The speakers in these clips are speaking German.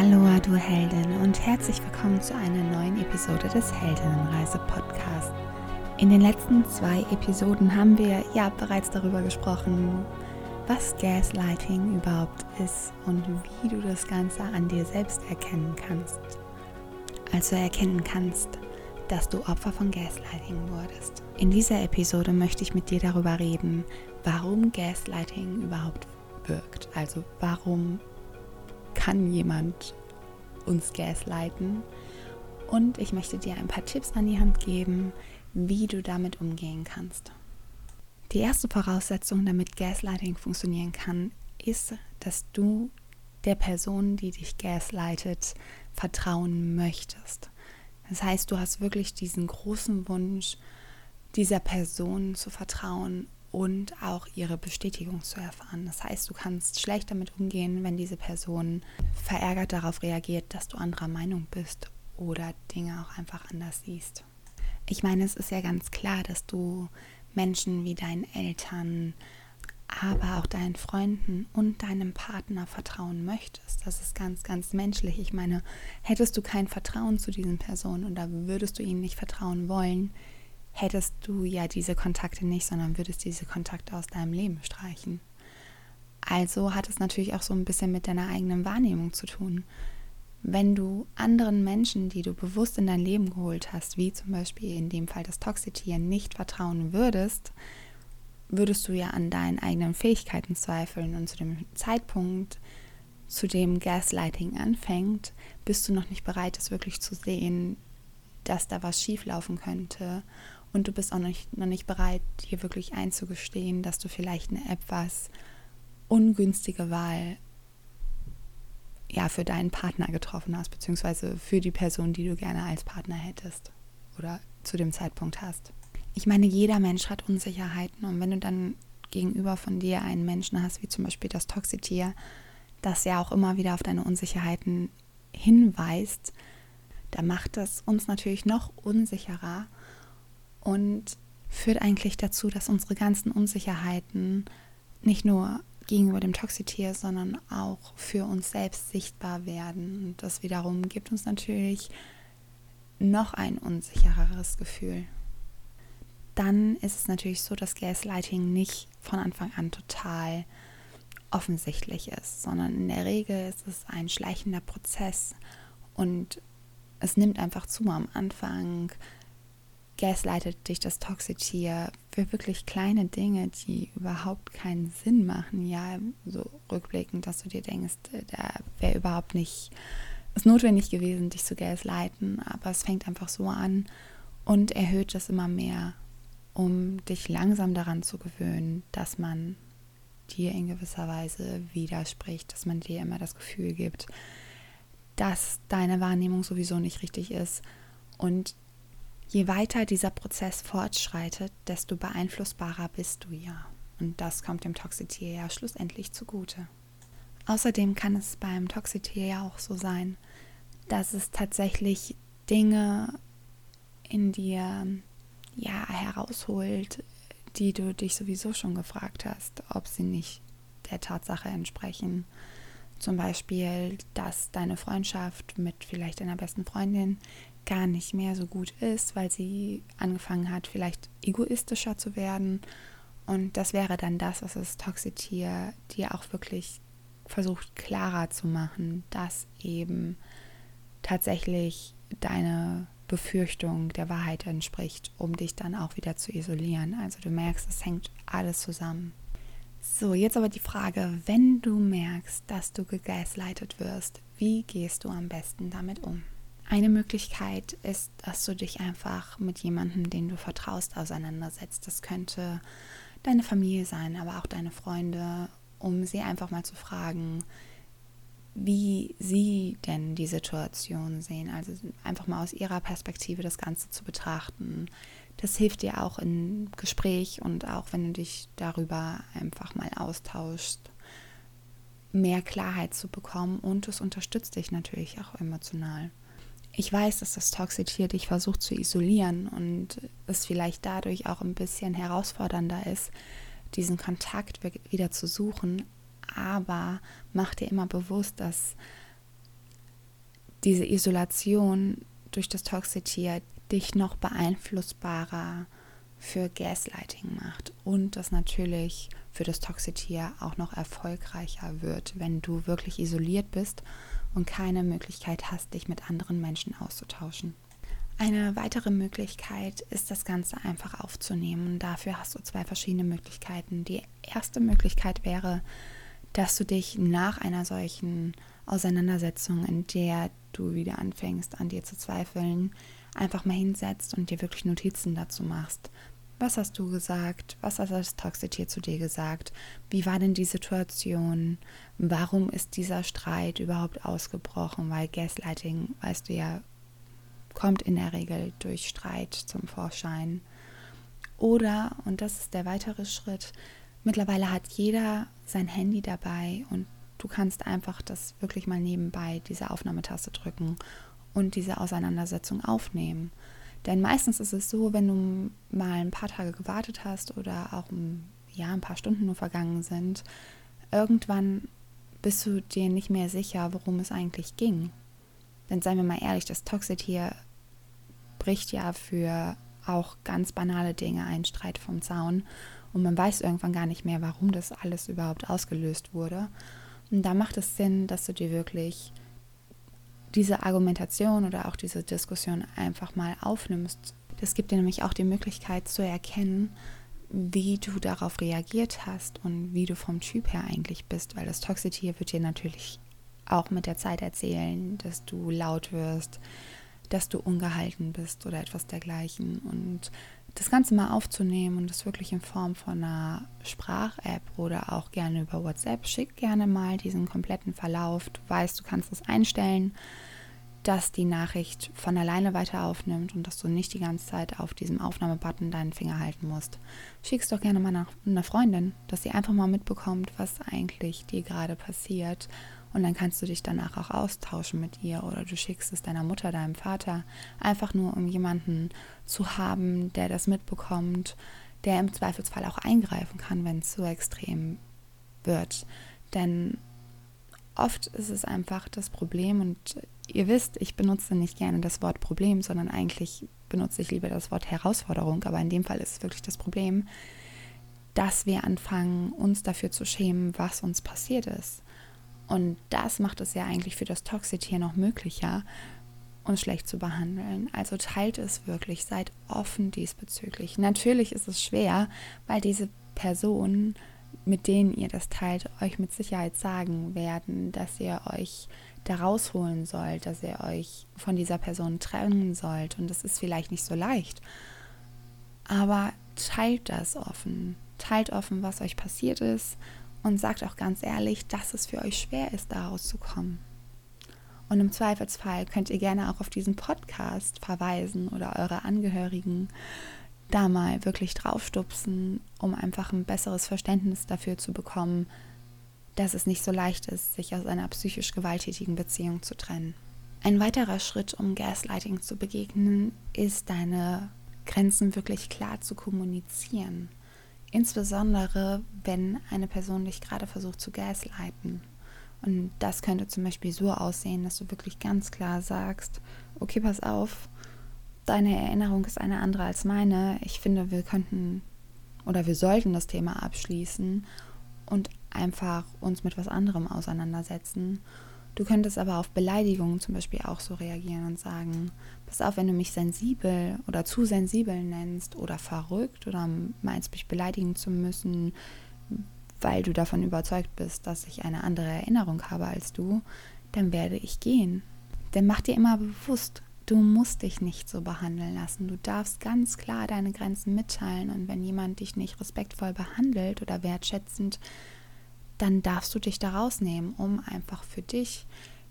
Aloha, du Heldin, und herzlich willkommen zu einer neuen Episode des Heldinnenreise Podcast. In den letzten zwei Episoden haben wir ja bereits darüber gesprochen, was Gaslighting überhaupt ist und wie du das Ganze an dir selbst erkennen kannst. Also erkennen kannst, dass du Opfer von Gaslighting wurdest. In dieser Episode möchte ich mit dir darüber reden, warum Gaslighting überhaupt wirkt. Also warum kann jemand uns gaslighten? Und ich möchte dir ein paar Tipps an die Hand geben, wie du damit umgehen kannst. Die erste Voraussetzung, damit Gaslighting funktionieren kann, ist, dass du der Person, die dich gaslightet, vertrauen möchtest. Das heißt, du hast wirklich diesen großen Wunsch, dieser Person zu vertrauen und auch ihre Bestätigung zu erfahren. Das heißt, du kannst schlecht damit umgehen, wenn diese Person verärgert darauf reagiert, dass du anderer Meinung bist oder Dinge auch einfach anders siehst. Ich meine, es ist ja ganz klar, dass du Menschen wie deinen Eltern, aber auch deinen Freunden und deinem Partner vertrauen möchtest. Das ist ganz, ganz menschlich. Ich meine, hättest du kein Vertrauen zu diesen Personen oder würdest du ihnen nicht vertrauen wollen, hättest du ja diese Kontakte nicht, sondern würdest diese Kontakte aus deinem Leben streichen. Also hat es natürlich auch so ein bisschen mit deiner eigenen Wahrnehmung zu tun. Wenn du anderen Menschen, die du bewusst in dein Leben geholt hast, wie zum Beispiel in dem Fall das Toxitieren, nicht vertrauen würdest, würdest du ja an deinen eigenen Fähigkeiten zweifeln. Und zu dem Zeitpunkt, zu dem Gaslighting anfängt, bist du noch nicht bereit, es wirklich zu sehen, dass da was schieflaufen könnte und du bist auch nicht, noch nicht bereit, hier wirklich einzugestehen, dass du vielleicht eine etwas ungünstige Wahl ja, für deinen Partner getroffen hast, beziehungsweise für die Person, die du gerne als Partner hättest oder zu dem Zeitpunkt hast. Ich meine, jeder Mensch hat Unsicherheiten und wenn du dann gegenüber von dir einen Menschen hast, wie zum Beispiel das Toxitier, das ja auch immer wieder auf deine Unsicherheiten hinweist, da macht das uns natürlich noch unsicherer und führt eigentlich dazu, dass unsere ganzen Unsicherheiten nicht nur gegenüber dem Toxitier, sondern auch für uns selbst sichtbar werden. Und das wiederum gibt uns natürlich noch ein unsichereres Gefühl. Dann ist es natürlich so, dass Gaslighting nicht von Anfang an total offensichtlich ist, sondern in der Regel ist es ein schleichender Prozess und es nimmt einfach zu am Anfang gaslightet dich das Toxitier für wirklich kleine Dinge, die überhaupt keinen Sinn machen. Ja, so rückblickend, dass du dir denkst, da wäre überhaupt nicht ist notwendig gewesen, dich zu gaslighten, aber es fängt einfach so an und erhöht es immer mehr, um dich langsam daran zu gewöhnen, dass man dir in gewisser Weise widerspricht, dass man dir immer das Gefühl gibt, dass deine Wahrnehmung sowieso nicht richtig ist und Je weiter dieser Prozess fortschreitet, desto beeinflussbarer bist du ja. Und das kommt dem Toxitier ja schlussendlich zugute. Außerdem kann es beim Toxitier ja auch so sein, dass es tatsächlich Dinge in dir ja herausholt, die du dich sowieso schon gefragt hast, ob sie nicht der Tatsache entsprechen. Zum Beispiel, dass deine Freundschaft mit vielleicht deiner besten Freundin gar nicht mehr so gut ist, weil sie angefangen hat, vielleicht egoistischer zu werden. Und das wäre dann das, was das Toxitier dir auch wirklich versucht klarer zu machen, dass eben tatsächlich deine Befürchtung der Wahrheit entspricht, um dich dann auch wieder zu isolieren. Also du merkst, es hängt alles zusammen. So, jetzt aber die Frage, wenn du merkst, dass du gegaslightet wirst, wie gehst du am besten damit um? Eine Möglichkeit ist, dass du dich einfach mit jemandem, den du vertraust, auseinandersetzt. Das könnte deine Familie sein, aber auch deine Freunde, um sie einfach mal zu fragen, wie sie denn die Situation sehen. Also einfach mal aus ihrer Perspektive das Ganze zu betrachten. Das hilft dir auch im Gespräch und auch wenn du dich darüber einfach mal austauschst, mehr Klarheit zu bekommen und es unterstützt dich natürlich auch emotional ich weiß, dass das Toxitier dich versucht zu isolieren und es vielleicht dadurch auch ein bisschen herausfordernder ist, diesen Kontakt wieder zu suchen. Aber mach dir immer bewusst, dass diese Isolation durch das Toxitier dich noch beeinflussbarer für Gaslighting macht und das natürlich für das Toxitier auch noch erfolgreicher wird, wenn du wirklich isoliert bist und keine Möglichkeit hast, dich mit anderen Menschen auszutauschen. Eine weitere Möglichkeit ist, das Ganze einfach aufzunehmen. Dafür hast du zwei verschiedene Möglichkeiten. Die erste Möglichkeit wäre, dass du dich nach einer solchen Auseinandersetzung, in der du wieder anfängst, an dir zu zweifeln, einfach mal hinsetzt und dir wirklich Notizen dazu machst. Was hast du gesagt? Was hat das Toxitier zu dir gesagt? Wie war denn die Situation? Warum ist dieser Streit überhaupt ausgebrochen? Weil Gaslighting, weißt du ja, kommt in der Regel durch Streit zum Vorschein. Oder, und das ist der weitere Schritt, mittlerweile hat jeder sein Handy dabei und du kannst einfach das wirklich mal nebenbei, diese Aufnahmetaste drücken und diese Auseinandersetzung aufnehmen. Denn meistens ist es so, wenn du mal ein paar Tage gewartet hast oder auch ein, ja, ein paar Stunden nur vergangen sind, irgendwann bist du dir nicht mehr sicher, worum es eigentlich ging. Denn seien wir mal ehrlich, das Toxit hier bricht ja für auch ganz banale Dinge einen Streit vom Zaun und man weiß irgendwann gar nicht mehr, warum das alles überhaupt ausgelöst wurde. Und da macht es Sinn, dass du dir wirklich diese Argumentation oder auch diese Diskussion einfach mal aufnimmst. Das gibt dir nämlich auch die Möglichkeit zu erkennen, wie du darauf reagiert hast und wie du vom Typ her eigentlich bist, weil das Toxitier wird dir natürlich auch mit der Zeit erzählen, dass du laut wirst, dass du ungehalten bist oder etwas dergleichen. Und das Ganze mal aufzunehmen und das wirklich in Form von einer Sprach-App oder auch gerne über WhatsApp, schick gerne mal diesen kompletten Verlauf. Du weißt, du kannst es einstellen, dass die Nachricht von alleine weiter aufnimmt und dass du nicht die ganze Zeit auf diesem Aufnahmebutton deinen Finger halten musst. Schick es doch gerne mal nach einer Freundin, dass sie einfach mal mitbekommt, was eigentlich dir gerade passiert und dann kannst du dich danach auch austauschen mit ihr oder du schickst es deiner Mutter, deinem Vater, einfach nur um jemanden zu haben, der das mitbekommt, der im Zweifelsfall auch eingreifen kann, wenn es zu extrem wird. Denn oft ist es einfach das Problem und ihr wisst, ich benutze nicht gerne das Wort Problem, sondern eigentlich benutze ich lieber das Wort Herausforderung, aber in dem Fall ist es wirklich das Problem, dass wir anfangen, uns dafür zu schämen, was uns passiert ist. Und das macht es ja eigentlich für das Toxitier noch möglicher, uns schlecht zu behandeln. Also teilt es wirklich, seid offen diesbezüglich. Natürlich ist es schwer, weil diese Personen, mit denen ihr das teilt, euch mit Sicherheit sagen werden, dass ihr euch da rausholen sollt, dass ihr euch von dieser Person trennen sollt. Und das ist vielleicht nicht so leicht. Aber teilt das offen. Teilt offen, was euch passiert ist und sagt auch ganz ehrlich, dass es für euch schwer ist, da rauszukommen. Und im Zweifelsfall könnt ihr gerne auch auf diesen Podcast verweisen oder eure Angehörigen da mal wirklich draufstupsen, um einfach ein besseres Verständnis dafür zu bekommen, dass es nicht so leicht ist, sich aus einer psychisch gewalttätigen Beziehung zu trennen. Ein weiterer Schritt, um Gaslighting zu begegnen, ist deine Grenzen wirklich klar zu kommunizieren. Insbesondere, wenn eine Person dich gerade versucht zu gaslighten. Und das könnte zum Beispiel so aussehen, dass du wirklich ganz klar sagst, okay, pass auf, deine Erinnerung ist eine andere als meine. Ich finde, wir könnten oder wir sollten das Thema abschließen und einfach uns mit was anderem auseinandersetzen. Du könntest aber auf Beleidigungen zum Beispiel auch so reagieren und sagen, pass auf, wenn du mich sensibel oder zu sensibel nennst oder verrückt oder meinst, mich beleidigen zu müssen, weil du davon überzeugt bist, dass ich eine andere Erinnerung habe als du, dann werde ich gehen. Denn mach dir immer bewusst, du musst dich nicht so behandeln lassen. Du darfst ganz klar deine Grenzen mitteilen und wenn jemand dich nicht respektvoll behandelt oder wertschätzend, dann darfst du dich da rausnehmen, um einfach für dich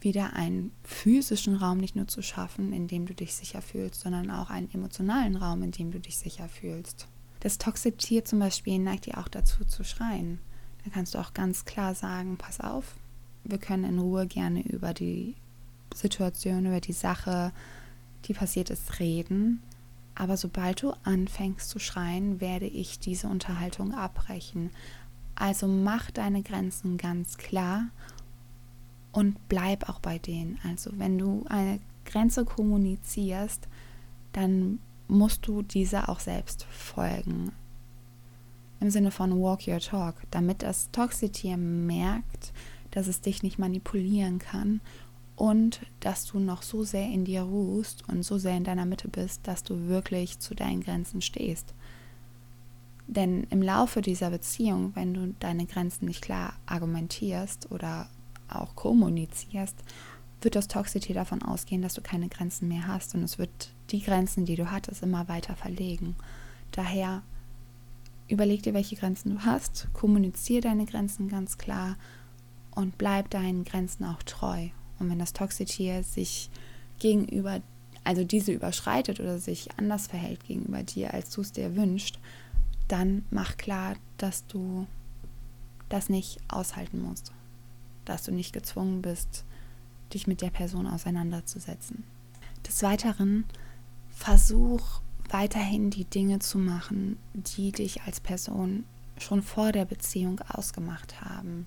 wieder einen physischen Raum nicht nur zu schaffen, in dem du dich sicher fühlst, sondern auch einen emotionalen Raum, in dem du dich sicher fühlst. Das Toxitier zum Beispiel neigt dir auch dazu zu schreien. Da kannst du auch ganz klar sagen, pass auf, wir können in Ruhe gerne über die Situation, über die Sache, die passiert ist, reden. Aber sobald du anfängst zu schreien, werde ich diese Unterhaltung abbrechen. Also mach deine Grenzen ganz klar und bleib auch bei denen. Also wenn du eine Grenze kommunizierst, dann musst du dieser auch selbst folgen. Im Sinne von walk your talk, damit das Toxitier merkt, dass es dich nicht manipulieren kann und dass du noch so sehr in dir ruhst und so sehr in deiner Mitte bist, dass du wirklich zu deinen Grenzen stehst. Denn im Laufe dieser Beziehung, wenn du deine Grenzen nicht klar argumentierst oder auch kommunizierst, wird das Toxity davon ausgehen, dass du keine Grenzen mehr hast und es wird die Grenzen, die du hattest, immer weiter verlegen. Daher überleg dir, welche Grenzen du hast, kommuniziere deine Grenzen ganz klar und bleib deinen Grenzen auch treu. Und wenn das Toxity sich gegenüber, also diese überschreitet oder sich anders verhält gegenüber dir, als du es dir wünschst, dann mach klar, dass du das nicht aushalten musst, dass du nicht gezwungen bist, dich mit der Person auseinanderzusetzen. Des Weiteren versuch weiterhin die Dinge zu machen, die dich als Person schon vor der Beziehung ausgemacht haben.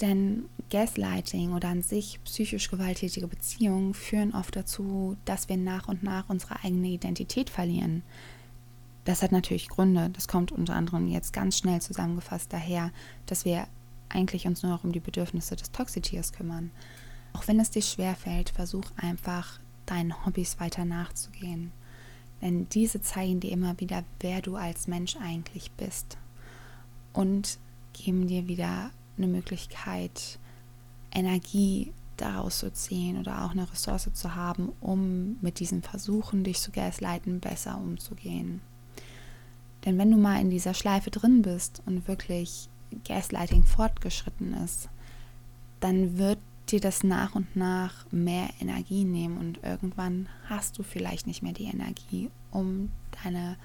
Denn Gaslighting oder an sich psychisch gewalttätige Beziehungen führen oft dazu, dass wir nach und nach unsere eigene Identität verlieren. Das hat natürlich Gründe. Das kommt unter anderem jetzt ganz schnell zusammengefasst daher, dass wir eigentlich uns nur noch um die Bedürfnisse des Toxitiers kümmern. Auch wenn es dir schwerfällt, versuch einfach deinen Hobbys weiter nachzugehen. Denn diese zeigen dir immer wieder, wer du als Mensch eigentlich bist. Und geben dir wieder eine Möglichkeit, Energie daraus zu ziehen oder auch eine Ressource zu haben, um mit diesen Versuchen, dich zu gaslighten, besser umzugehen. Denn wenn du mal in dieser Schleife drin bist und wirklich Gaslighting fortgeschritten ist, dann wird dir das nach und nach mehr Energie nehmen und irgendwann hast du vielleicht nicht mehr die Energie, um deine,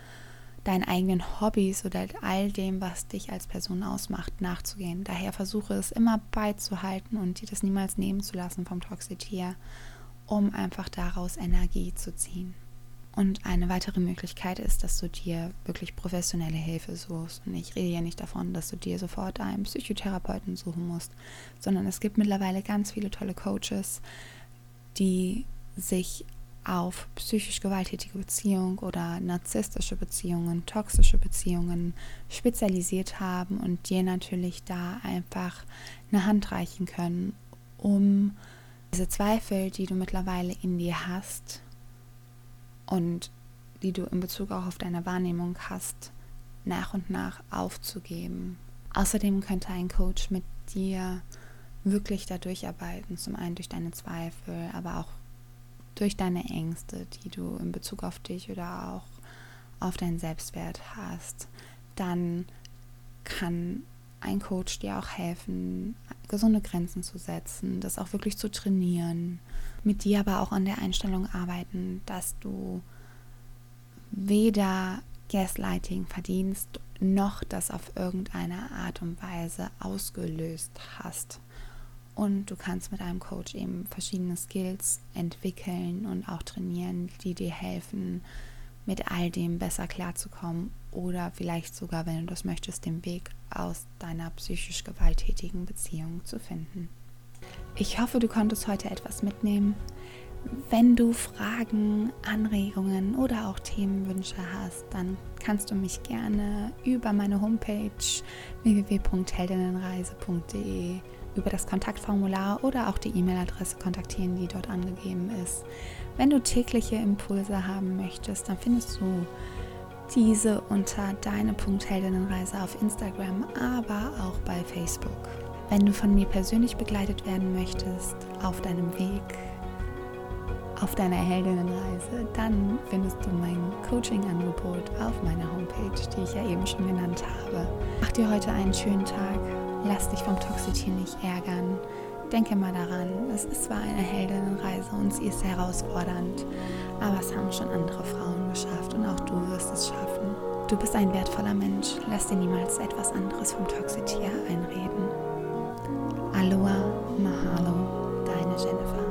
deinen eigenen Hobbys oder all dem, was dich als Person ausmacht, nachzugehen. Daher versuche es immer beizuhalten und dir das niemals nehmen zu lassen vom Toxitier, um einfach daraus Energie zu ziehen. Und eine weitere Möglichkeit ist, dass du dir wirklich professionelle Hilfe suchst. Und ich rede ja nicht davon, dass du dir sofort einen Psychotherapeuten suchen musst, sondern es gibt mittlerweile ganz viele tolle Coaches, die sich auf psychisch gewalttätige Beziehungen oder narzisstische Beziehungen, toxische Beziehungen spezialisiert haben und dir natürlich da einfach eine Hand reichen können, um diese Zweifel, die du mittlerweile in dir hast, und die du in Bezug auch auf deine Wahrnehmung hast, nach und nach aufzugeben. Außerdem könnte ein Coach mit dir wirklich da durcharbeiten, zum einen durch deine Zweifel, aber auch durch deine Ängste, die du in Bezug auf dich oder auch auf deinen Selbstwert hast. Dann kann ein Coach dir auch helfen, gesunde Grenzen zu setzen, das auch wirklich zu trainieren, mit dir aber auch an der Einstellung arbeiten, dass du weder Gaslighting verdienst, noch das auf irgendeine Art und Weise ausgelöst hast. Und du kannst mit einem Coach eben verschiedene Skills entwickeln und auch trainieren, die dir helfen, mit all dem besser klarzukommen oder vielleicht sogar, wenn du das möchtest, den Weg aus deiner psychisch gewalttätigen Beziehung zu finden. Ich hoffe, du konntest heute etwas mitnehmen. Wenn du Fragen, Anregungen oder auch Themenwünsche hast, dann kannst du mich gerne über meine Homepage www.heldinnenreise.de über das Kontaktformular oder auch die E-Mail-Adresse kontaktieren, die dort angegeben ist. Wenn du tägliche Impulse haben möchtest, dann findest du diese unter deine.heldinnenreise auf Instagram, aber auch bei Facebook. Wenn du von mir persönlich begleitet werden möchtest auf deinem Weg, auf deiner Heldinnenreise, dann findest du mein Coaching-Angebot auf meiner Homepage, die ich ja eben schon genannt habe. Mach dir heute einen schönen Tag, lass dich vom Toxitier nicht ärgern Denke mal daran, es ist zwar eine Heldinnenreise und sie ist herausfordernd, aber es haben schon andere Frauen geschafft und auch du wirst es schaffen. Du bist ein wertvoller Mensch, lass dir niemals etwas anderes vom Toxitier einreden. Aloha, Mahalo, deine Jennifer.